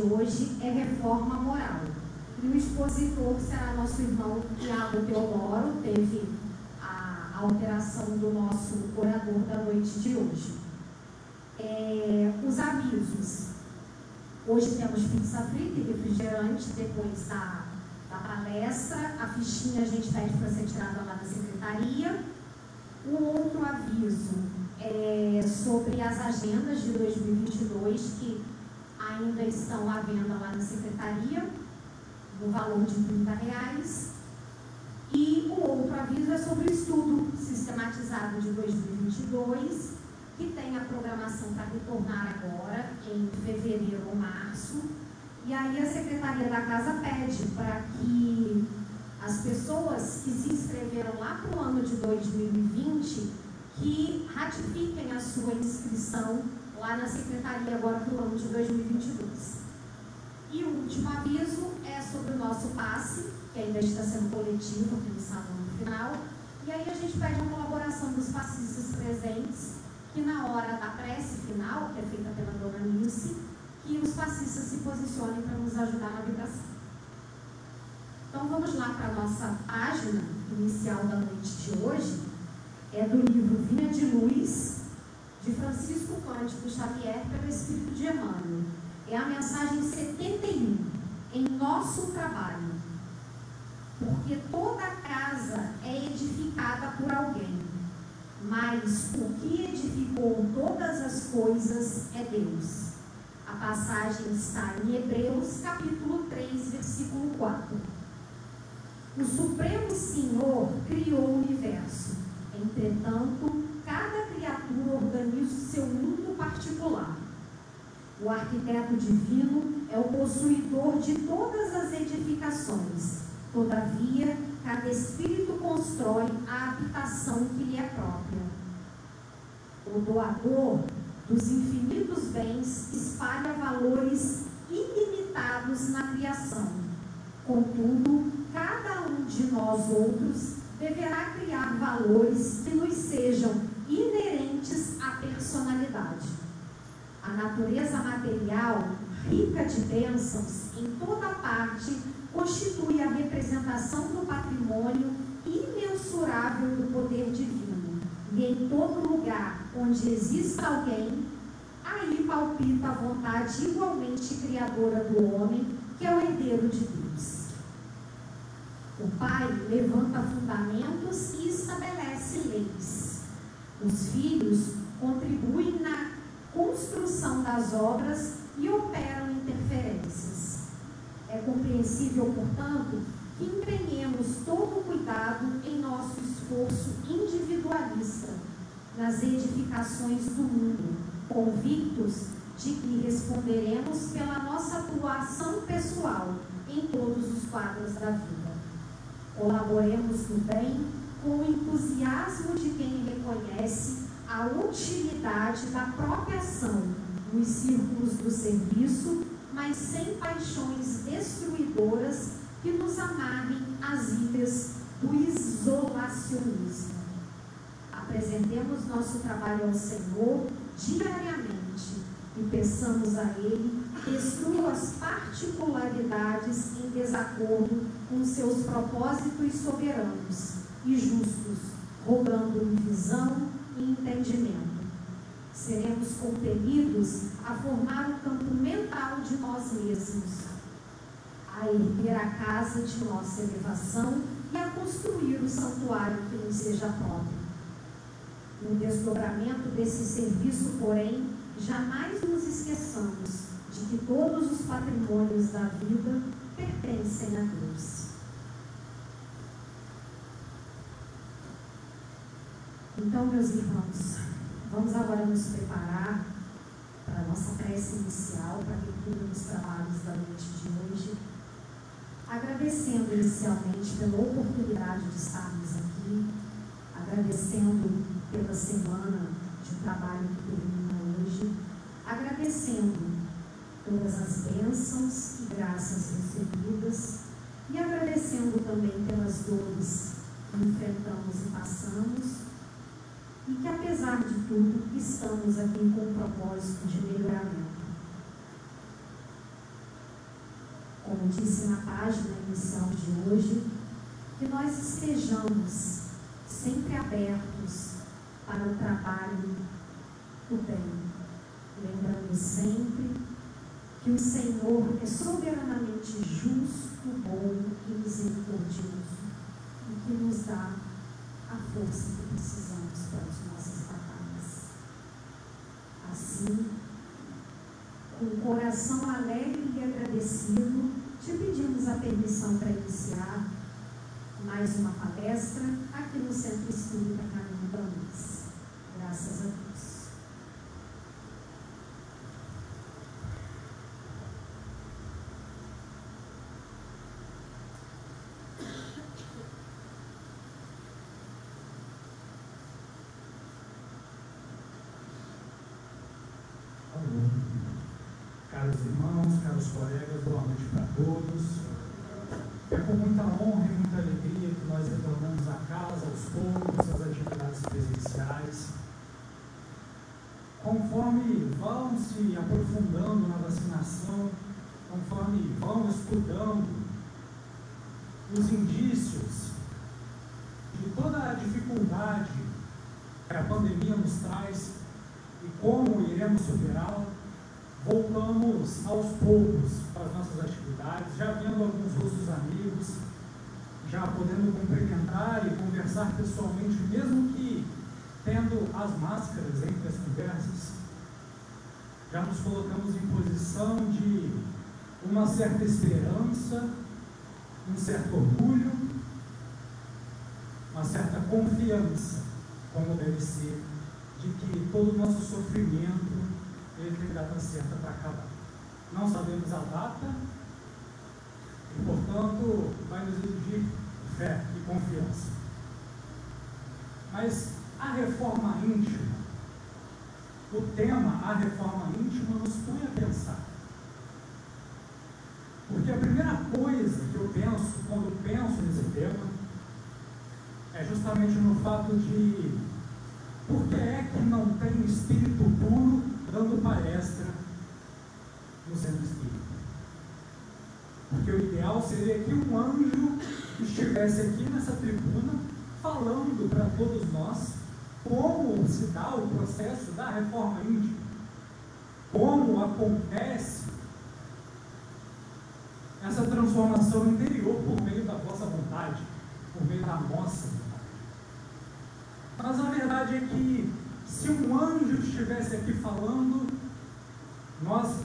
hoje é reforma moral. E o expositor será nosso irmão Tiago Teodoro, teve a alteração do nosso orador da noite de hoje. É, os avisos. Hoje temos pizza frita e refrigerante depois da, da palestra. A fichinha a gente pede para ser tirada lá da secretaria. O outro aviso é sobre as agendas de 2022 que ainda estão à venda lá na secretaria, no valor de 30 reais. E o outro aviso é sobre o estudo sistematizado de 2022, que tem a programação para retornar agora, em fevereiro ou março. E aí a Secretaria da Casa pede para que as pessoas que se inscreveram lá para o ano de 2020 que ratifiquem a sua inscrição lá na Secretaria agora para o ano de 2022. E o último aviso é sobre o nosso passe, que ainda está sendo coletivo aqui sábado no final. E aí a gente pede a colaboração dos passistas presentes, que na hora da prece final, que é feita pela dona Nilce, que os passistas se posicionem para nos ajudar na vibração. Então vamos lá para a nossa página inicial da noite de hoje. É do livro Vinha de Luz, de Francisco Cândido Xavier, pelo Espírito de Emmanuel. É a mensagem 71, em nosso trabalho. Porque toda casa é edificada por alguém, mas o que edificou todas as coisas é Deus. A passagem está em Hebreus, capítulo 3, versículo 4. O Supremo Senhor criou o universo. Entretanto, cada criatura organiza o seu mundo particular. O arquiteto divino é o possuidor de todas as edificações. Todavia, cada espírito constrói a habitação que lhe é própria. O doador dos infinitos bens espalha valores ilimitados na criação. Contudo, cada um de nós outros deverá criar valores que nos sejam inerentes à personalidade. A natureza material, rica de bênçãos em toda parte, constitui a representação do patrimônio imensurável do poder divino. E em todo lugar onde exista alguém, aí palpita a vontade igualmente criadora do homem, que é o herdeiro de Deus. O pai levanta fundamentos e estabelece leis. Os filhos contribuem na construção das obras e operam interferências. É compreensível, portanto, que empenhemos todo o cuidado em nosso esforço individualista nas edificações do mundo, convictos de que responderemos pela nossa atuação pessoal em todos os quadros da vida. Colaboremos no bem com o entusiasmo de quem reconhece a utilidade da própria ação nos círculos do serviço, mas sem paixões destruidoras que nos amarrem às ilhas do isolacionismo. Apresentemos nosso trabalho ao Senhor diariamente e peçamos a Ele destrua as particularidades em desacordo com seus propósitos soberanos e justos, rogando-lhe visão e entendimento. Seremos compelidos a formar o campo mental de nós mesmos, a erguer a casa de nossa elevação e a construir o santuário que nos seja próprio. No desdobramento desse serviço, porém, jamais nos esqueçamos de que todos os patrimônios da vida pertencem a Deus. Então, meus irmãos, vamos agora nos preparar para a nossa prece inicial, para a leitura dos trabalhos da noite de hoje. Agradecendo inicialmente pela oportunidade de estarmos aqui, agradecendo pela semana de trabalho que termina hoje, agradecendo todas as bênçãos e graças recebidas e agradecendo também pelas dores que enfrentamos e passamos e que, apesar de tudo, estamos aqui com o propósito de melhoramento. Como disse na página inicial de hoje, que nós estejamos sempre abertos para o trabalho do bem, lembrando sempre que o Senhor é soberanamente justo, bom e misericordioso e que nos dá a força que precisamos para as nossas batalhas. Assim, com o coração alegre e agradecido, te pedimos a permissão para iniciar mais uma palestra aqui no Centro Espírita Caminho da Luz. Graças a Deus. Caros irmãos, caros colegas, boa noite para todos. É com muita honra e muita alegria que nós retornamos à às atividades presenciais. Conforme vão se aprofundando na vacinação, conforme vão estudando os indícios de toda a dificuldade que a pandemia nos traz e como iremos superá-la, voltamos aos poucos para as nossas atividades, já vendo alguns rostos amigos, já podendo cumprimentar e conversar pessoalmente, mesmo que tendo as máscaras entre as conversas, já nos colocamos em posição de uma certa esperança, um certo orgulho, uma certa confiança, como deve ser, de que todo o nosso sofrimento ele tem data certa para acabar. Não sabemos a data e, portanto, vai nos exigir fé e confiança. Mas a reforma íntima, o tema a reforma íntima nos põe a pensar. Porque a primeira coisa que eu penso quando penso nesse tema é justamente no fato de por que é que não tem espírito puro dando palestra no centro espírita. Porque o ideal seria que um anjo estivesse aqui nessa tribuna falando para todos nós como se dá o processo da reforma íntima, como acontece essa transformação interior por meio da vossa vontade, por meio da nossa vontade. Mas a verdade é que se um anjo estivesse aqui falando, nós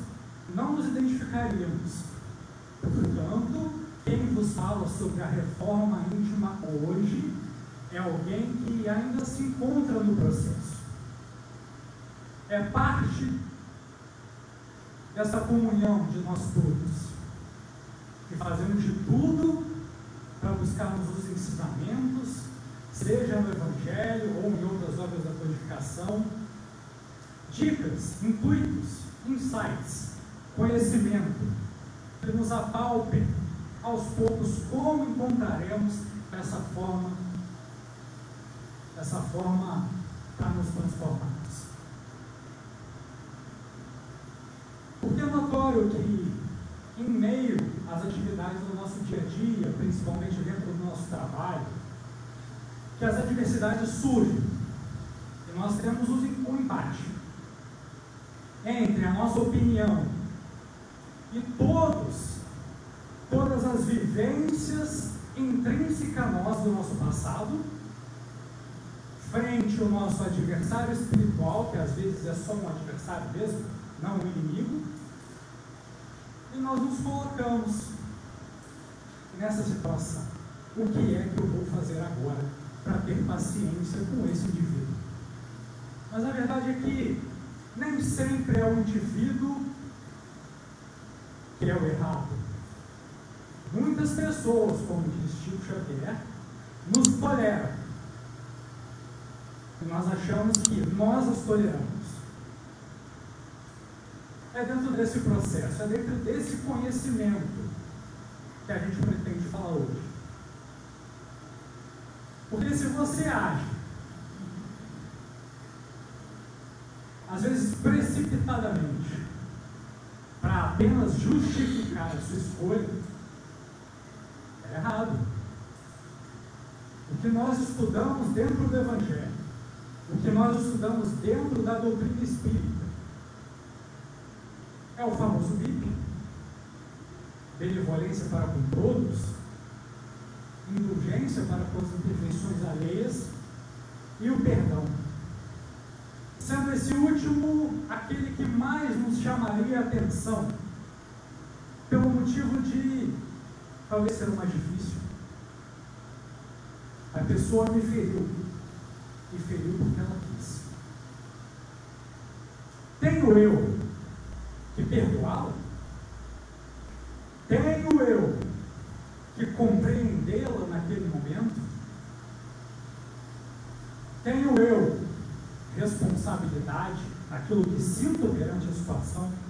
não nos identificaríamos. Portanto, quem vos fala sobre a reforma íntima hoje é alguém que ainda se encontra no processo. É parte dessa comunhão de nós todos, que fazemos de tudo para buscarmos os ensinamentos seja no Evangelho ou em outras obras da codificação, dicas, intuitos, insights, conhecimento, que nos apalpem aos poucos como encontraremos essa forma, essa forma para nos transformarmos. Porque é notório que, em meio às atividades do nosso dia a dia, principalmente dentro do nosso trabalho, que as adversidades surgem e nós temos o empate entre a nossa opinião e todos, todas as vivências intrínsecas a nós do nosso passado, frente ao nosso adversário espiritual, que às vezes é só um adversário mesmo, não um inimigo, e nós nos colocamos nessa situação. O que é que eu vou fazer agora? para ter paciência com esse indivíduo. Mas a verdade é que nem sempre é o indivíduo que é o errado. Muitas pessoas, como diz Chico Xavier, nos toleram. E nós achamos que nós as toleramos. É dentro desse processo, é dentro desse conhecimento que a gente pretende falar hoje. Porque se você age, às vezes precipitadamente, apenas justificar a sua escolha, é errado. O que nós estudamos dentro do Evangelho, o que nós estudamos dentro da doutrina espírita, é o famoso BIP benevolência para com todos, indulgência para com as imperfeições alheias e o perdão. Sendo esse último aquele que mais nos chamaria a atenção, motivo de talvez ser o mais difícil. A pessoa me feriu, e feriu porque ela quis. Tenho eu que perdoá-la? Tenho eu que compreendê-la naquele momento? Tenho eu responsabilidade naquilo que sinto perante a situação?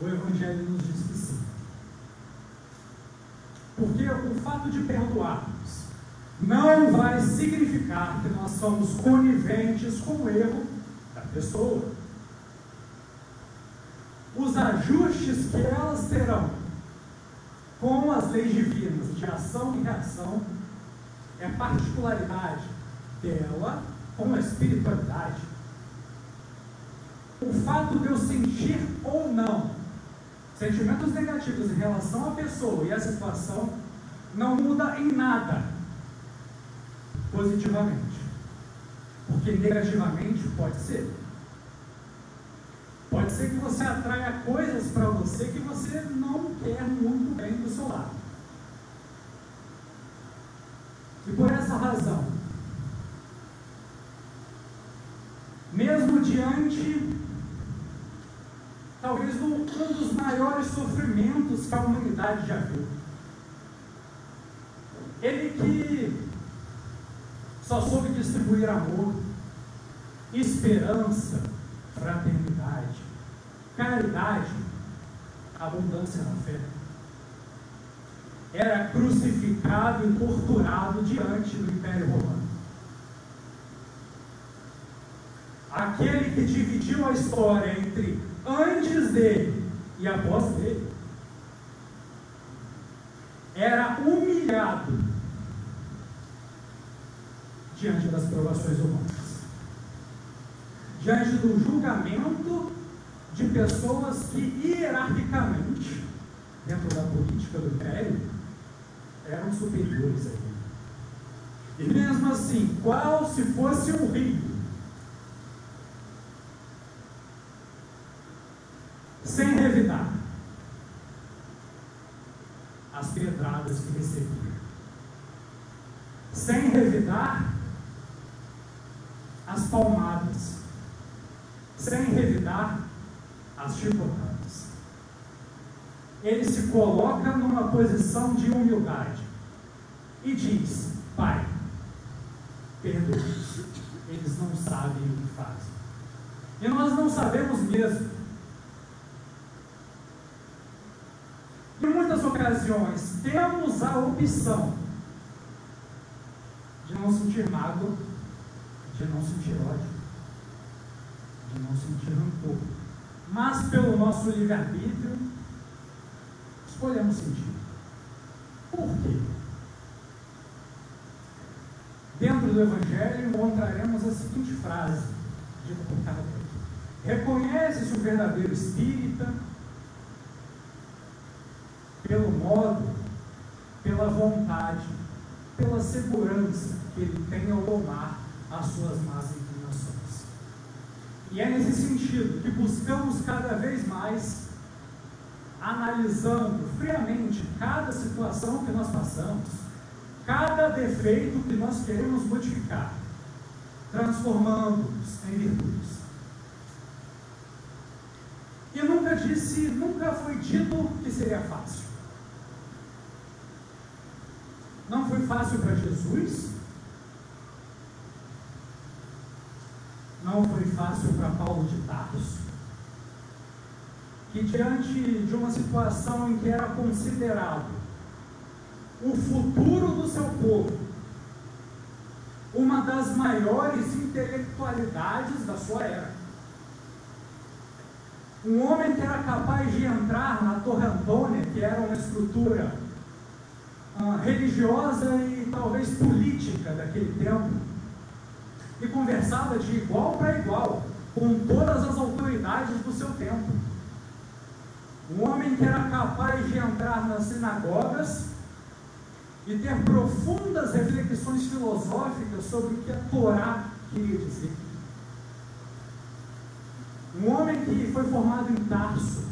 O Evangelho nos diz que sim. Porque o fato de perdoarmos não vai significar que nós somos coniventes com o erro da pessoa os ajustes que elas terão com as leis divinas de ação e reação é particularidade dela com a espiritualidade. O fato de eu sentir ou não sentimentos negativos em relação à pessoa e à situação não muda em nada positivamente. Porque negativamente pode ser. Pode ser que você atraia coisas para você que você não quer muito bem do seu lado. E por essa razão, mesmo diante, talvez um, dos maiores sofrimentos que a humanidade já viu, ele que só soube distribuir amor, esperança, fraternidade, caridade, abundância na fé. Era crucificado e torturado diante do Império Romano. Aquele que dividiu a história entre antes dele e após dele era humilhado diante das provações humanas diante do julgamento de pessoas que hierarquicamente, dentro da política do império, eram superiores a ele. E mesmo assim, qual se fosse um rio, sem revidar as pedradas que recebia, sem revidar as palmadas, sem revidar as chicotadas. Ele se coloca numa posição de humildade e diz: Pai, perdoe-os, eles não sabem o que fazem. E nós não sabemos mesmo. Em muitas ocasiões, temos a opção de não sentir mágoa, de não sentir ódio de não sentir rancor. Mas pelo nosso livre-arbítrio, escolhemos sentir. Por quê? Dentro do Evangelho encontraremos a seguinte frase, Kardec. Reconhece-se o verdadeiro espírita pelo modo, pela vontade, pela segurança que ele tem ao tomar as suas más e é nesse sentido que buscamos cada vez mais, analisando friamente cada situação que nós passamos, cada defeito que nós queremos modificar, transformando-os em virtudes. E nunca disse, nunca foi dito que seria fácil. Não fácil para Jesus, não foi fácil para Paulo de Tarso, que diante de uma situação em que era considerado o futuro do seu povo, uma das maiores intelectualidades da sua era, Um homem que era capaz de entrar na Torre Antônia, que era uma estrutura religiosa e talvez política daquele tempo, e conversava de igual para igual com todas as autoridades do seu tempo. Um homem que era capaz de entrar nas sinagogas e ter profundas reflexões filosóficas sobre o que a Torá queria dizer. Um homem que foi formado em Tarso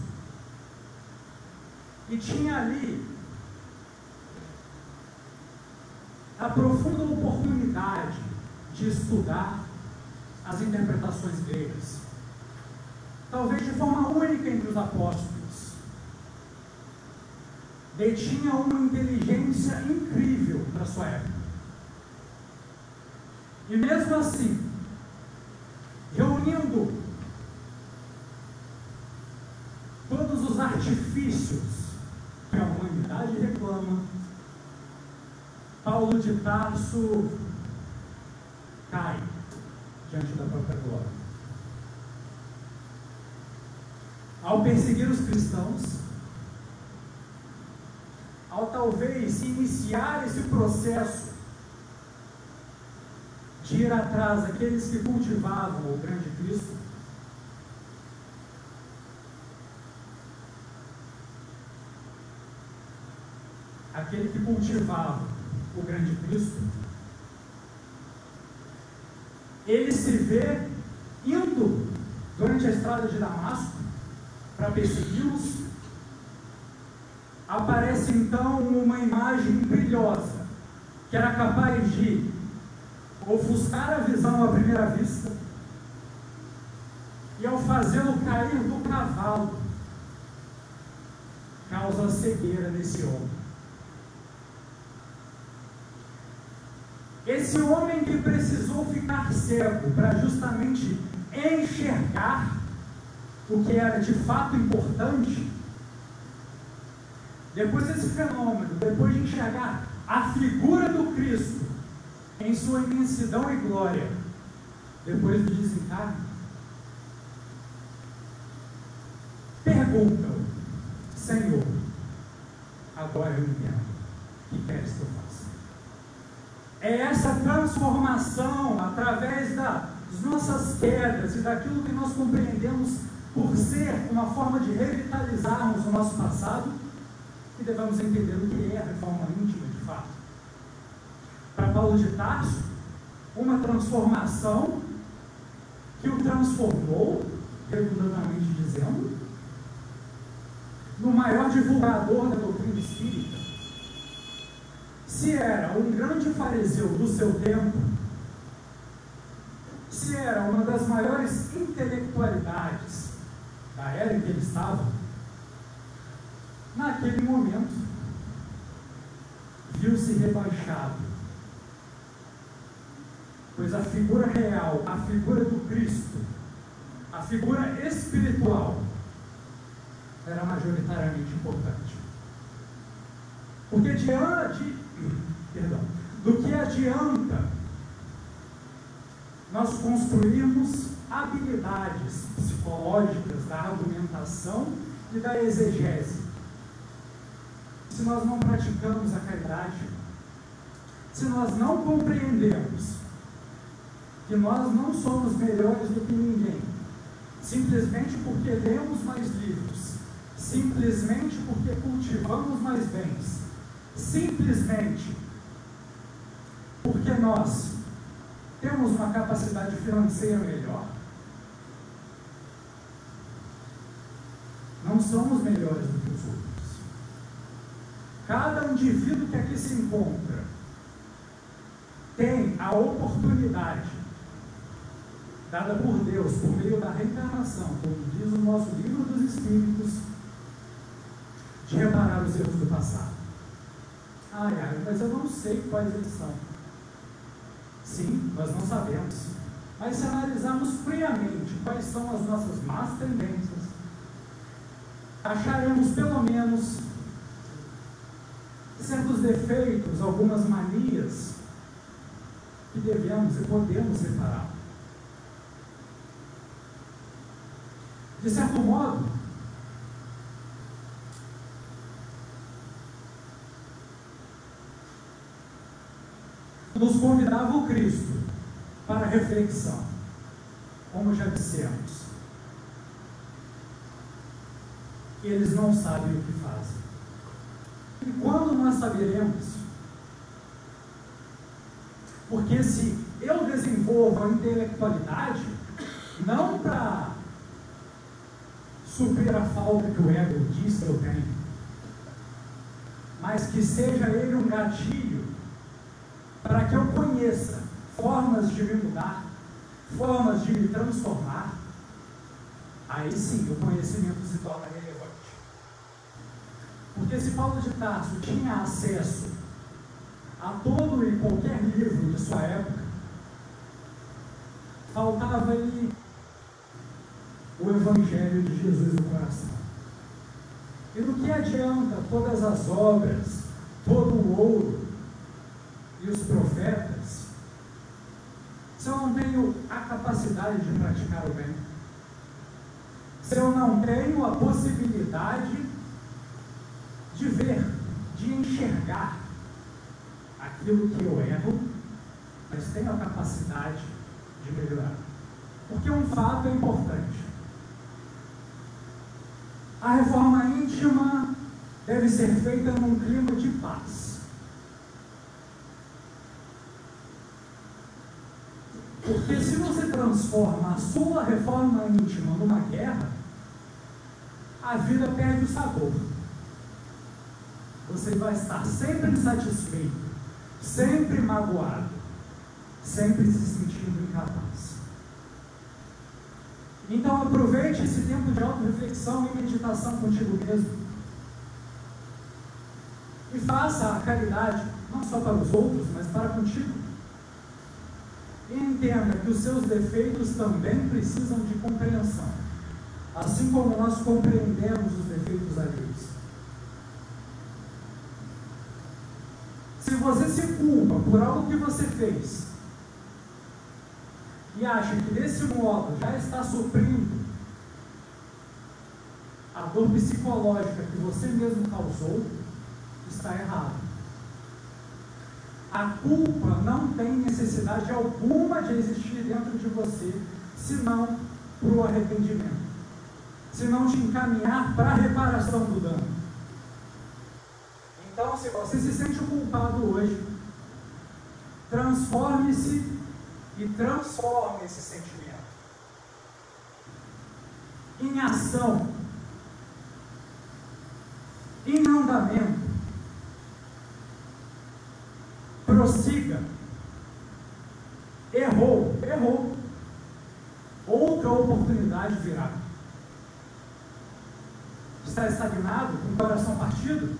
e tinha ali a profunda oportunidade de estudar as interpretações gregas. Talvez de forma única entre os apóstolos. Detinha uma inteligência incrível para sua época. E mesmo assim, reunindo todos os artifícios que a humanidade reclama, Paulo de Tarso cai diante da própria glória. Ao perseguir os cristãos, ao talvez iniciar esse processo de ir atrás daqueles que cultivavam o grande Cristo, aquele que cultivava o grande Cristo, ele se vê indo durante a estrada de Damasco para persegui-los. Aparece então uma imagem brilhosa que era capaz de ofuscar a visão à primeira vista e ao fazê-lo cair do cavalo causa cegueira nesse homem. Esse homem que precisou ficar cego para justamente enxergar o que era de fato importante, depois desse fenômeno, depois de enxergar a figura do Cristo em sua imensidão e glória, depois do desencarne, perguntam, Senhor, agora eu entendo, que queres que eu faça? É essa transformação através das nossas quedas e daquilo que nós compreendemos por ser uma forma de revitalizarmos o nosso passado que devemos entender o que é a reforma íntima de fato. Para Paulo de Tarso, uma transformação que o transformou, redundantamente dizendo, no maior divulgador da doutrina espírita se era um grande fariseu do seu tempo, se era uma das maiores intelectualidades da era em que ele estava, naquele momento viu-se rebaixado. Pois a figura real, a figura do Cristo, a figura espiritual, era majoritariamente importante. Porque diante perdão, do que adianta nós construirmos habilidades psicológicas da argumentação e da exegese, se nós não praticamos a caridade, se nós não compreendemos que nós não somos melhores do que ninguém, simplesmente porque lemos mais livros, simplesmente porque cultivamos mais bens, simplesmente porque nós temos uma capacidade financeira melhor. Não somos melhores do que os outros. Cada indivíduo que aqui se encontra tem a oportunidade dada por Deus por meio da reencarnação, como diz o nosso livro dos Espíritos, de reparar os erros do passado. Ai, ai, mas eu não sei quais eles são. Sim, nós não sabemos. Mas se analisarmos friamente quais são as nossas más tendências, acharemos pelo menos certos defeitos, algumas manias que devemos e podemos reparar. de certo modo, nos convidava o Cristo para reflexão, como já dissemos. Eles não sabem o que fazem. E quando nós saberemos? Porque se eu desenvolvo a intelectualidade, não para suprir a falta que o ego diz que eu tenho, mas que seja ele um gatilho para que eu conheça formas de me mudar, formas de me transformar, aí sim o conhecimento se torna relevante. Porque se Paulo de Tarso tinha acesso a todo e qualquer livro de sua época, faltava-lhe o Evangelho de Jesus no coração. E do que adianta todas as obras, todo o ouro e os profetas, se eu não tenho a capacidade de praticar o bem? Se eu não tenho a possibilidade de ver, de enxergar aquilo que eu erro, mas tenho a capacidade de melhorar. Porque um fato é importante. A reforma íntima deve ser feita num clima de paz. Porque se você transforma a sua reforma íntima numa guerra, a vida perde o sabor. Você vai estar sempre insatisfeito, sempre magoado, sempre se sentindo incapaz. Então aproveite esse tempo de auto-reflexão e meditação contigo mesmo. E faça a caridade, não só para os outros, mas para contigo. Entenda que os seus defeitos também precisam de compreensão. Assim como nós compreendemos os defeitos alheios. Se você se culpa por algo que você fez, e acha que desse modo já está suprindo a dor psicológica que você mesmo causou, está errado. A culpa não tem necessidade alguma de existir dentro de você, senão para o arrependimento, senão te encaminhar para a reparação do dano. Então, se você se sente culpado hoje, transforme-se e transforma esse sentimento em ação, em andamento. Prossiga. Errou, errou. Outra oportunidade virá. Está estagnado, com o coração partido?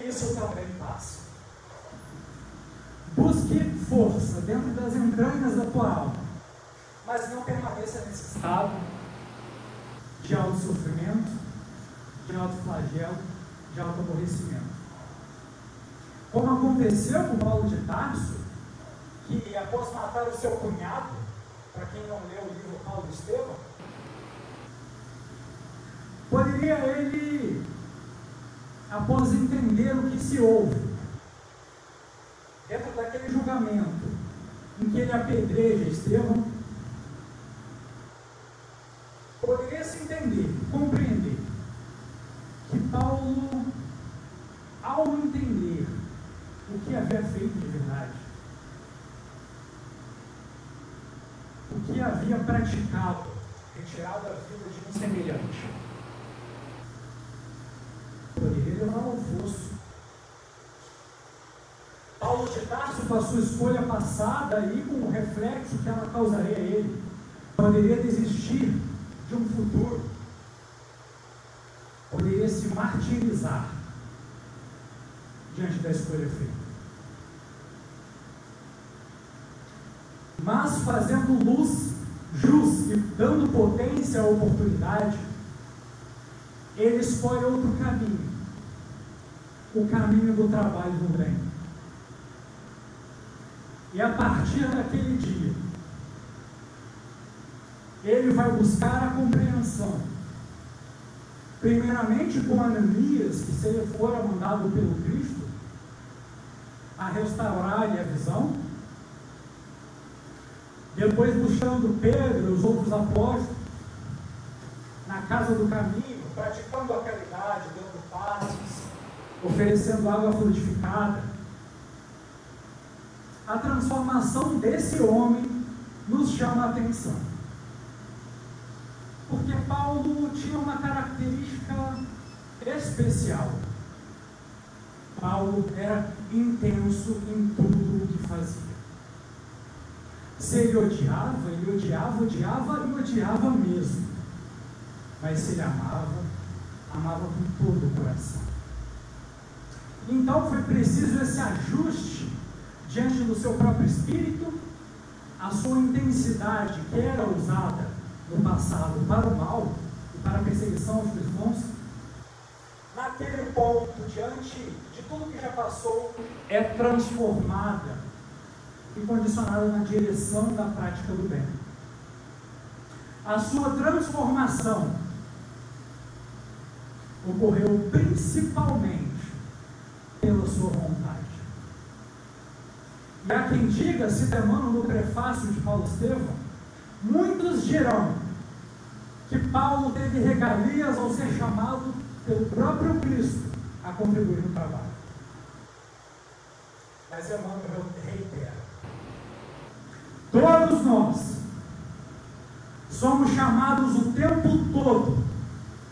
Isso também passa. Busque força dentro das entranhas da tua alma, mas não permaneça nesse estado de auto-sofrimento, de auto-flagelo, de auto-aborrecimento. Como aconteceu com Paulo de Tarso, que após matar o seu cunhado, para quem não leu o livro Paulo Estevam, poderia ele, após entender o que se ouve, dentro daquele julgamento em que ele apedreja Estevão, poderia se entender, compreender que Paulo, ao entender o que havia feito de verdade, o que havia praticado, retirado a vida de um semelhante, poderia levar ao fosso. Paulo de Tarso, com a sua escolha passada e com o reflexo que ela causaria a ele, poderia desistir de um futuro, poderia se martirizar diante da escolha feita. Mas fazendo luz, jus e dando potência à oportunidade, ele escolhe outro caminho, o caminho do trabalho do bem. E a partir daquele dia, ele vai buscar a compreensão. Primeiramente com Ananias, que se ele fora mandado pelo Cristo a restaurar-lhe a visão. Depois buscando Pedro os outros apóstolos na casa do caminho, praticando a caridade, dando passes, oferecendo água frutificada. A transformação desse homem nos chama a atenção. Porque Paulo tinha uma característica especial. Paulo era intenso em tudo o que fazia. Se ele odiava, ele odiava, odiava e odiava mesmo. Mas se ele amava, amava com todo o coração. Então foi preciso esse ajuste diante do seu próprio espírito, a sua intensidade que era usada no passado para o mal e para a perseguição aos cristãos, naquele ponto, diante de tudo que já passou, é transformada e condicionada na direção da prática do bem. A sua transformação ocorreu principalmente pela sua vontade. E há quem diga, citando no prefácio de Paulo Estevão, muitos dirão que Paulo teve regalias ao ser chamado pelo próprio Cristo a contribuir no trabalho. Mas Emmanuel reitera: todos nós somos chamados o tempo todo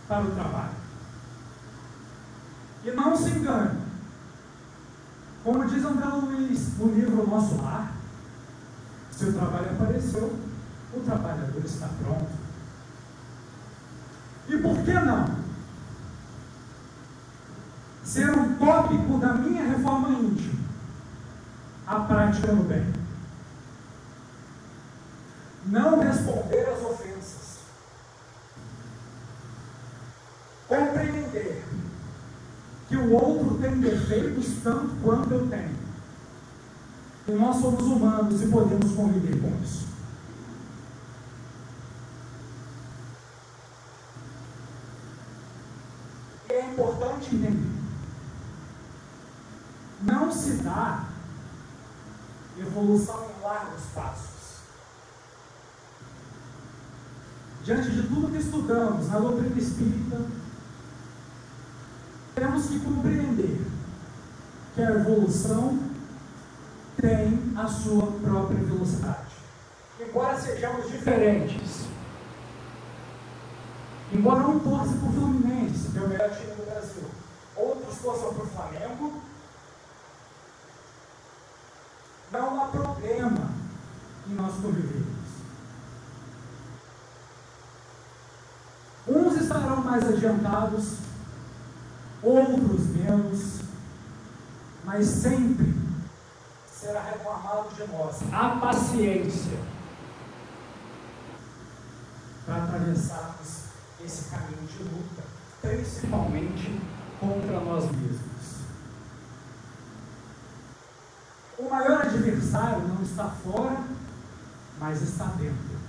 para o trabalho. E não se engane, como diz André Luiz no livro Nosso Lar, se o trabalho apareceu, o trabalhador está pronto. E por que não? Ser um tópico da minha reforma íntima, a prática no bem. Não responder às ofensas. Compreender que o outro tem defeitos tanto quanto eu tenho. E nós somos humanos e podemos conviver com isso. É importante entender. Não se dá evolução em largos passos. Diante de tudo que estudamos na doutrina espírita, temos que compreender que a evolução tem a sua própria velocidade. Embora sejamos diferentes, embora um torça para o Fluminense, que é o melhor time do Brasil, outros torçam para o Flamengo, não há problema em nós convivermos. Estarão mais adiantados, outros menos, mas sempre será reclamado de nós a paciência para atravessarmos esse caminho de luta, principalmente contra nós mesmos. O maior adversário não está fora, mas está dentro.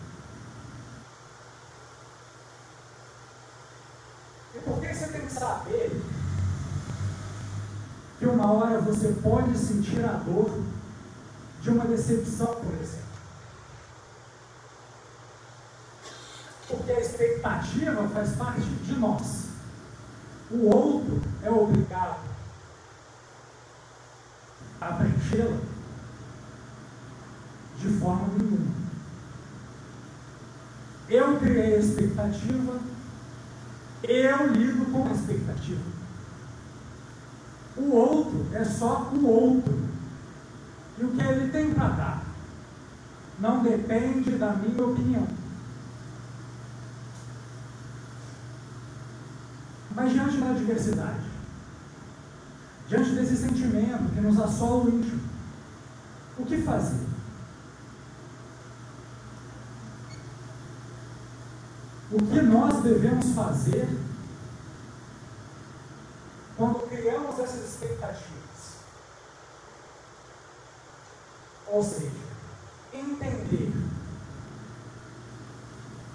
E por que você tem que saber que uma hora você pode sentir a dor de uma decepção, por exemplo? Porque a expectativa faz parte de nós. O outro é obrigado a preenchê-la de forma nenhuma. Eu criei a expectativa, eu lido com a expectativa. O outro é só o outro. E o que ele tem para dar não depende da minha opinião. Mas diante da adversidade, diante desse sentimento que nos assola o íntimo, o que fazer? O que nós devemos fazer quando criamos essas expectativas? Ou seja, entender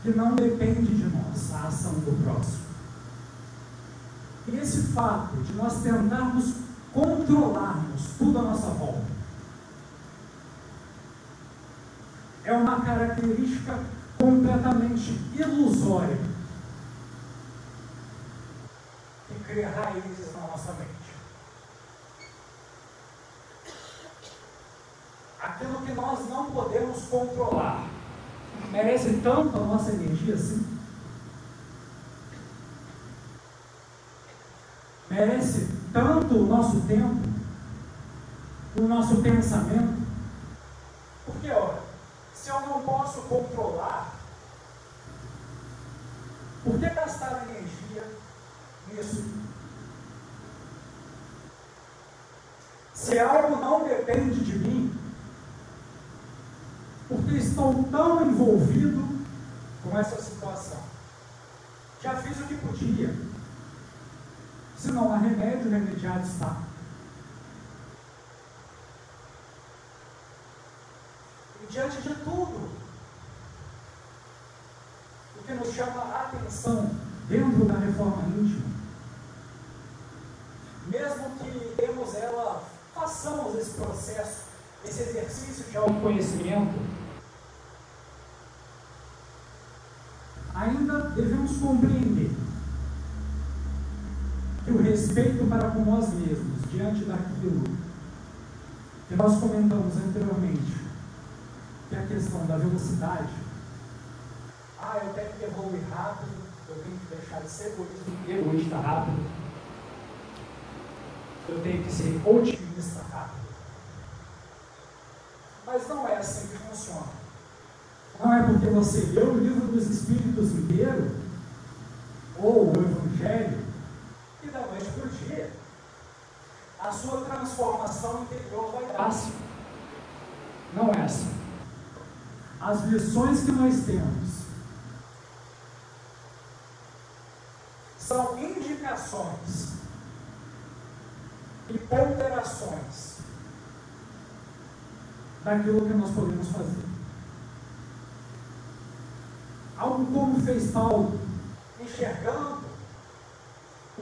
que não depende de nós, a ação do próximo. E esse fato de nós tentarmos controlarmos tudo à nossa volta é uma característica completamente ilusória que cria raízes na nossa mente. Aquilo que nós não podemos controlar merece tanto a nossa energia assim? Merece tanto o nosso tempo, o nosso pensamento? Porque, olha, se eu não posso controlar, por que gastar energia nisso? Se algo não depende de mim, porque estou tão envolvido com essa situação. Já fiz o que podia. Se não há remédio, remediado está. E diante de tudo, o que nos chama a atenção dentro da reforma íntima, mesmo que temos ela, façamos esse processo, esse exercício de autoconhecimento, ainda devemos compreender que o respeito para com nós mesmos, diante daquilo que nós comentamos anteriormente, que é a questão da velocidade, ah, eu tenho que evoluir rápido, eu tenho que deixar de ser egoísta, egoísta rápido, eu tenho que ser otimista rápido. Mas não é assim que funciona. Não é porque você leu o livro dos Espíritos inteiro, ou o Evangelho, e da noite para o dia, a sua transformação interior vai dar. Assim. Não é assim. As lições que nós temos são indicações e ponderações daquilo que nós podemos fazer. Algo como fez Paulo, enxergando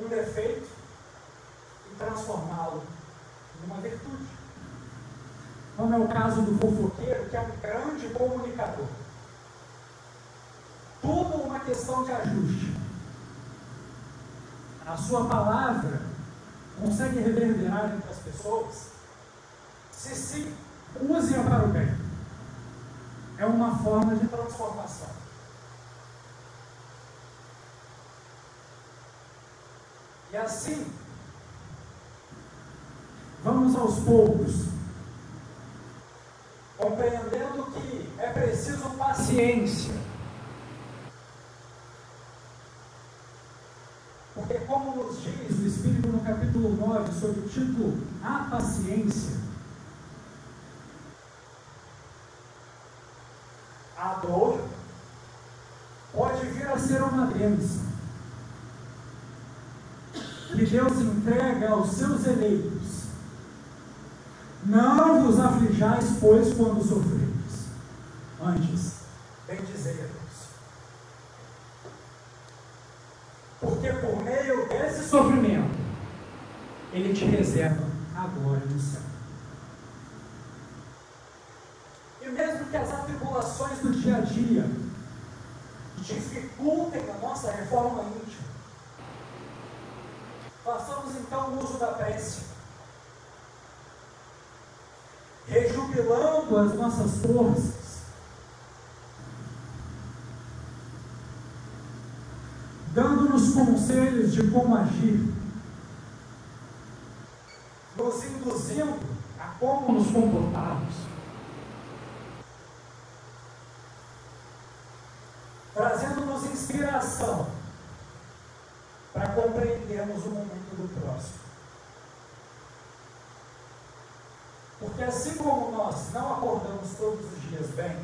um defeito e transformá-lo numa virtude. Como é o caso do fofoqueiro, que é um grande comunicador. Tudo uma questão de ajuste. A sua palavra consegue reverberar entre as pessoas? Se sim, use-a para o bem. É uma forma de transformação. E assim, vamos aos poucos, compreendendo que é preciso paciência. Porque, como nos diz o Espírito no capítulo 9, sob o título A Paciência, a dor pode vir a ser uma bênção que Deus entrega aos seus eleitos. Não vos aflijais, pois, quando sofreis. Antes, bem dizer Porque por meio desse sofrimento, Ele te reserva a glória no céu. E mesmo que as atribulações do dia a dia dificultem a nossa reforma íntima, Façamos então uso da prece, rejubilando as nossas forças, dando-nos conselhos de como agir, nos induzindo a como nos comportarmos. Trazendo-nos inspiração para compreendermos o momento do próximo. Porque assim como nós não acordamos todos os dias bem,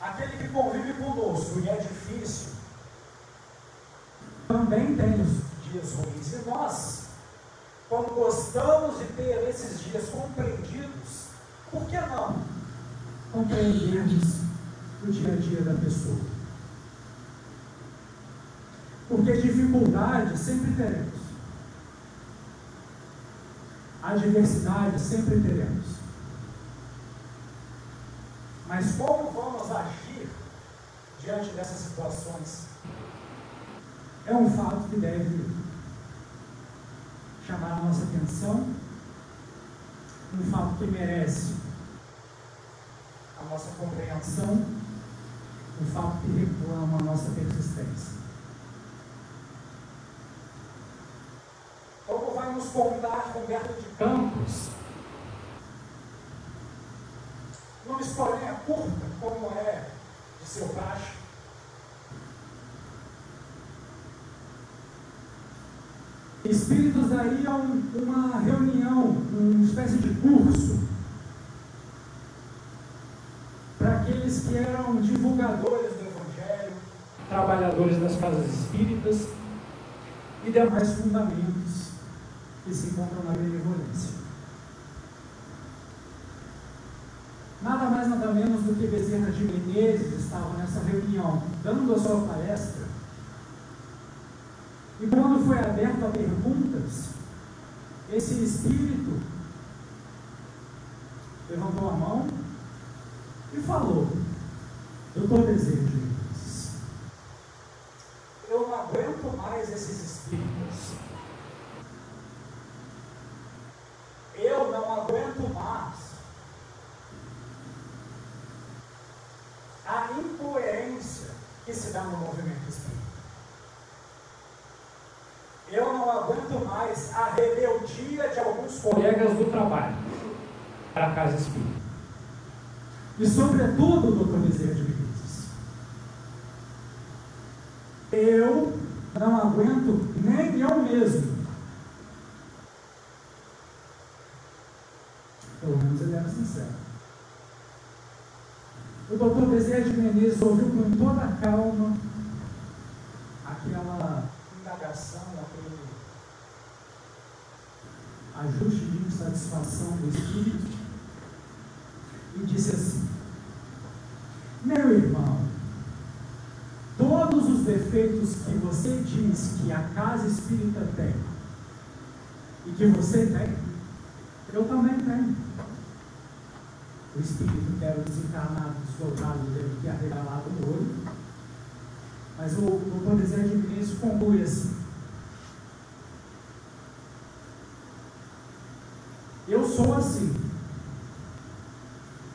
aquele que convive conosco e é difícil, também tem os dias ruins. E nós, como gostamos de ter esses dias compreendidos, por que não compreendermos do dia a dia da pessoa. Porque dificuldade sempre teremos. Adversidade sempre teremos. Mas como vamos agir diante dessas situações? É um fato que deve chamar a nossa atenção, um fato que merece a nossa compreensão, um fato que reclama a nossa persistência. Como vai nos contar Roberto de Campos, numa historinha curta, como é de seu praxe, Espíritos daí um, uma reunião, uma espécie de curso, para aqueles que eram divulgadores do Evangelho, trabalhadores das casas espíritas e demais fundamentos que se encontram na benevolência. Nada mais, nada menos do que Bezerra de Menezes estava nessa reunião, dando a sua palestra, e foi aberto a perguntas, esse espírito levantou a mão e falou: Eu estou desejo Eu não aguento mais esses espíritos. Eu não aguento mais a incoerência que se dá no movimento espírita. Eu não mais a rebeldia de alguns colegas do trabalho para a casa espírita. E, sobretudo, doutor Bezerra de Menezes, eu não aguento nem eu mesmo. Pelo menos ele era sincero. O doutor Bezerra de Menezes ouviu com toda a calma ajuste de insatisfação do espírito e disse assim: Meu irmão, todos os defeitos que você diz que a casa espírita tem e que você tem, eu também tenho. O espírito que era desencarnado, desdobrado, deve ter arregalado o olho mas o doutor Bezerra de Menezes conclui assim. Eu sou assim.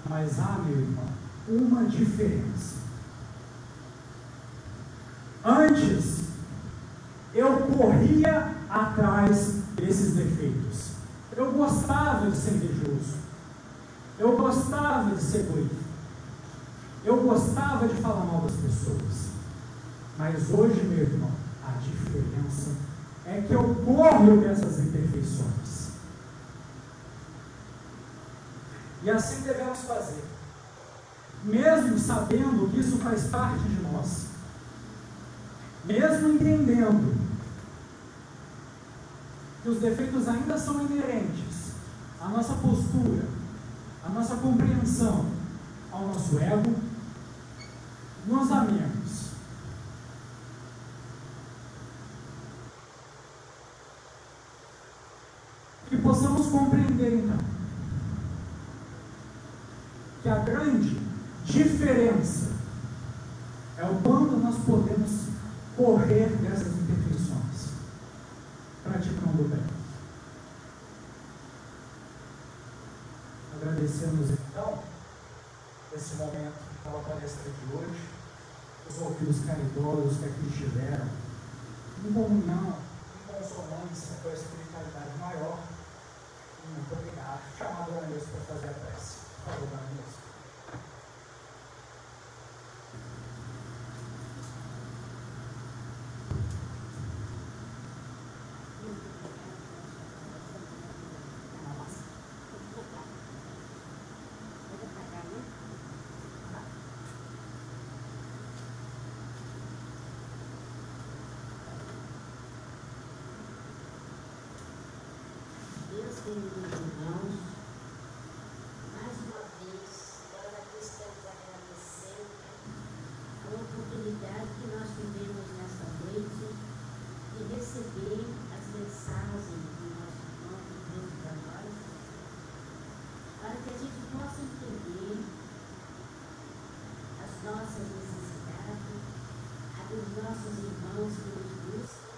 Mas há, meu irmão, uma diferença. Antes, eu corria atrás desses defeitos. Eu gostava de ser invejoso. Eu gostava de ser egoísta. Eu gostava de falar mal das pessoas. Mas hoje, meu irmão, a diferença é que eu corro dessas imperfeições. E assim devemos fazer. Mesmo sabendo que isso faz parte de nós. Mesmo entendendo que os defeitos ainda são inerentes à nossa postura, à nossa compreensão, ao nosso ego, nós amemos que possamos compreender então que a grande diferença é o quanto nós podemos correr dessas imperfeições, praticando o bem. Agradecemos então esse momento pela palestra de hoje, os ouvidos caridosos que aqui estiveram, em comunhão, em consonância com a espiritualidade maior muito obrigado. Chamar a Nilce para fazer a prece. Nilce. queridos irmãos, mais uma vez, nós aqui estamos agradecendo oportunidade que nós tivemos nesta noite de receber as mensagens do nosso irmão que trouxe para nós, para que a gente possa entender as nossas necessidades, a dos nossos irmãos que nos buscam.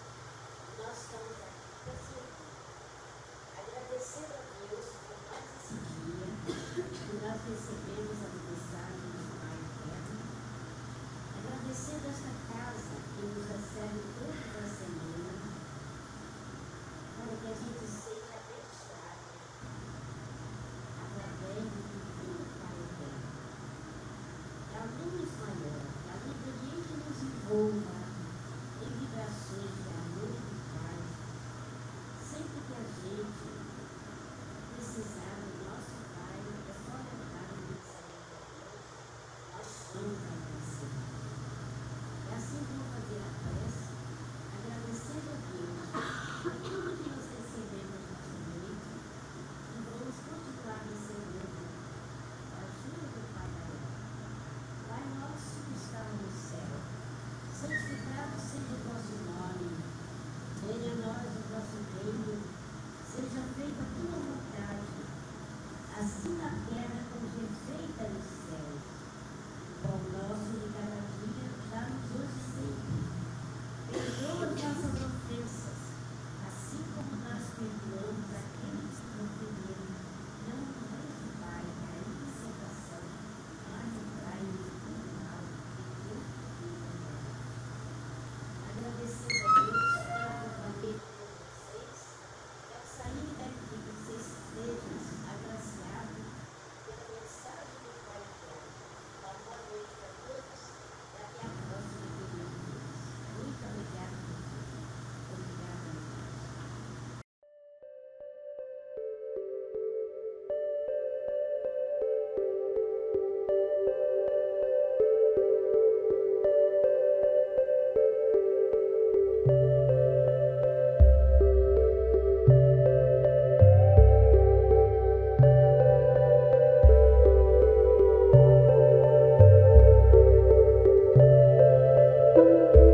Nós estamos aqui para servir. Agradecendo a Deus por mais esse dia que